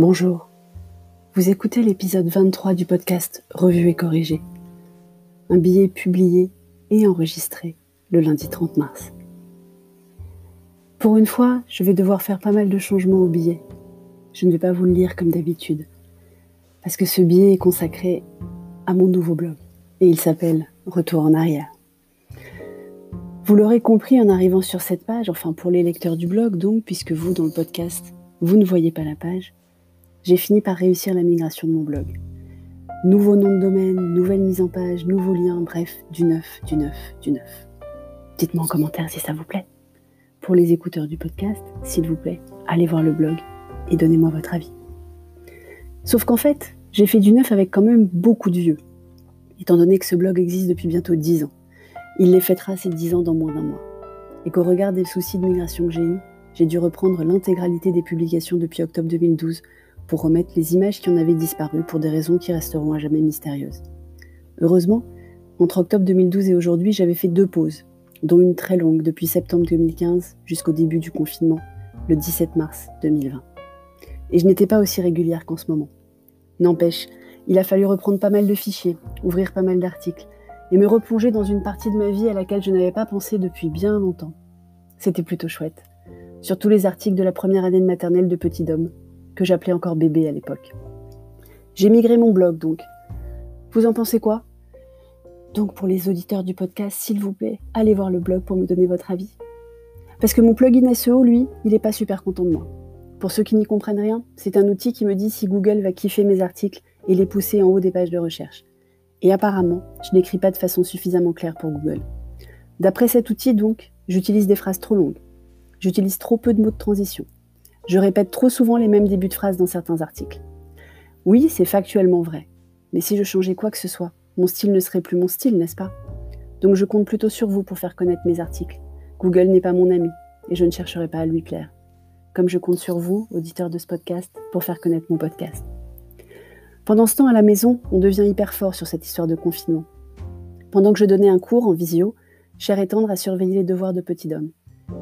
Bonjour. Vous écoutez l'épisode 23 du podcast Revue et corrigé. Un billet publié et enregistré le lundi 30 mars. Pour une fois, je vais devoir faire pas mal de changements au billet. Je ne vais pas vous le lire comme d'habitude. Parce que ce billet est consacré à mon nouveau blog. Et il s'appelle Retour en arrière. Vous l'aurez compris en arrivant sur cette page, enfin pour les lecteurs du blog donc, puisque vous, dans le podcast, vous ne voyez pas la page, j'ai fini par réussir la migration de mon blog. Nouveau nom de domaine, nouvelle mise en page, nouveau lien, bref, du neuf, du neuf, du neuf. Dites-moi en commentaire si ça vous plaît. Pour les écouteurs du podcast, s'il vous plaît, allez voir le blog et donnez-moi votre avis. Sauf qu'en fait, j'ai fait du neuf avec quand même beaucoup de vieux, étant donné que ce blog existe depuis bientôt 10 ans. Il les fêtera ces 10 ans dans moins d'un mois. Et qu'au regard des soucis de migration que j'ai eus, j'ai dû reprendre l'intégralité des publications depuis octobre 2012 pour remettre les images qui en avaient disparu pour des raisons qui resteront à jamais mystérieuses. Heureusement, entre octobre 2012 et aujourd'hui, j'avais fait deux pauses, dont une très longue depuis septembre 2015 jusqu'au début du confinement, le 17 mars 2020. Et je n'étais pas aussi régulière qu'en ce moment. N'empêche, il a fallu reprendre pas mal de fichiers, ouvrir pas mal d'articles, et me replonger dans une partie de ma vie à laquelle je n'avais pas pensé depuis bien longtemps. C'était plutôt chouette. Surtout les articles de la première année de maternelle de Petit Homme, que j'appelais encore bébé à l'époque. J'ai migré mon blog donc. Vous en pensez quoi? Donc pour les auditeurs du podcast, s'il vous plaît, allez voir le blog pour me donner votre avis. Parce que mon plugin SEO, lui, il n'est pas super content de moi. Pour ceux qui n'y comprennent rien, c'est un outil qui me dit si Google va kiffer mes articles et les pousser en haut des pages de recherche. Et apparemment, je n'écris pas de façon suffisamment claire pour Google. D'après cet outil, donc, j'utilise des phrases trop longues. J'utilise trop peu de mots de transition. Je répète trop souvent les mêmes débuts de phrases dans certains articles. Oui, c'est factuellement vrai. Mais si je changeais quoi que ce soit, mon style ne serait plus mon style, n'est-ce pas? Donc je compte plutôt sur vous pour faire connaître mes articles. Google n'est pas mon ami, et je ne chercherai pas à lui plaire. Comme je compte sur vous, auditeurs de ce podcast, pour faire connaître mon podcast. Pendant ce temps, à la maison, on devient hyper fort sur cette histoire de confinement. Pendant que je donnais un cours en visio, Cher et Tendre a surveillé les devoirs de Petit Homme.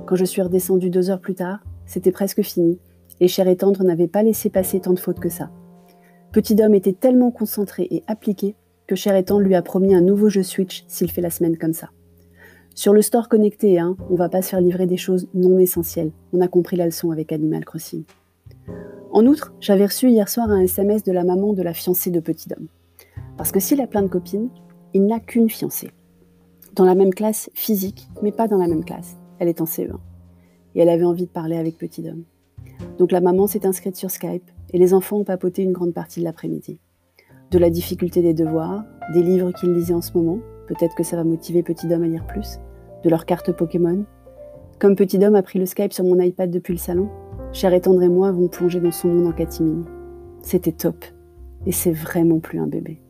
Quand je suis redescendue deux heures plus tard, c'était presque fini, et Cher et Tendre n'avait pas laissé passer tant de fautes que ça. Petit Homme était tellement concentré et appliqué que Cher et Tendre lui a promis un nouveau jeu Switch s'il fait la semaine comme ça. Sur le store connecté, hein, on va pas se faire livrer des choses non essentielles. On a compris la leçon avec Animal Crossing. En outre, j'avais reçu hier soir un SMS de la maman de la fiancée de Petit Homme. Parce que s'il a plein de copines, il n'a qu'une fiancée. Dans la même classe physique, mais pas dans la même classe. Elle est en CE1. Et elle avait envie de parler avec Petit Homme. Donc la maman s'est inscrite sur Skype et les enfants ont papoté une grande partie de l'après-midi. De la difficulté des devoirs, des livres qu'ils lisaient en ce moment, peut-être que ça va motiver Petit Homme à lire plus, de leurs cartes Pokémon. Comme Petit Homme a pris le Skype sur mon iPad depuis le salon, Cher et et moi avons plongé dans son monde en catimini. C'était top. Et c'est vraiment plus un bébé.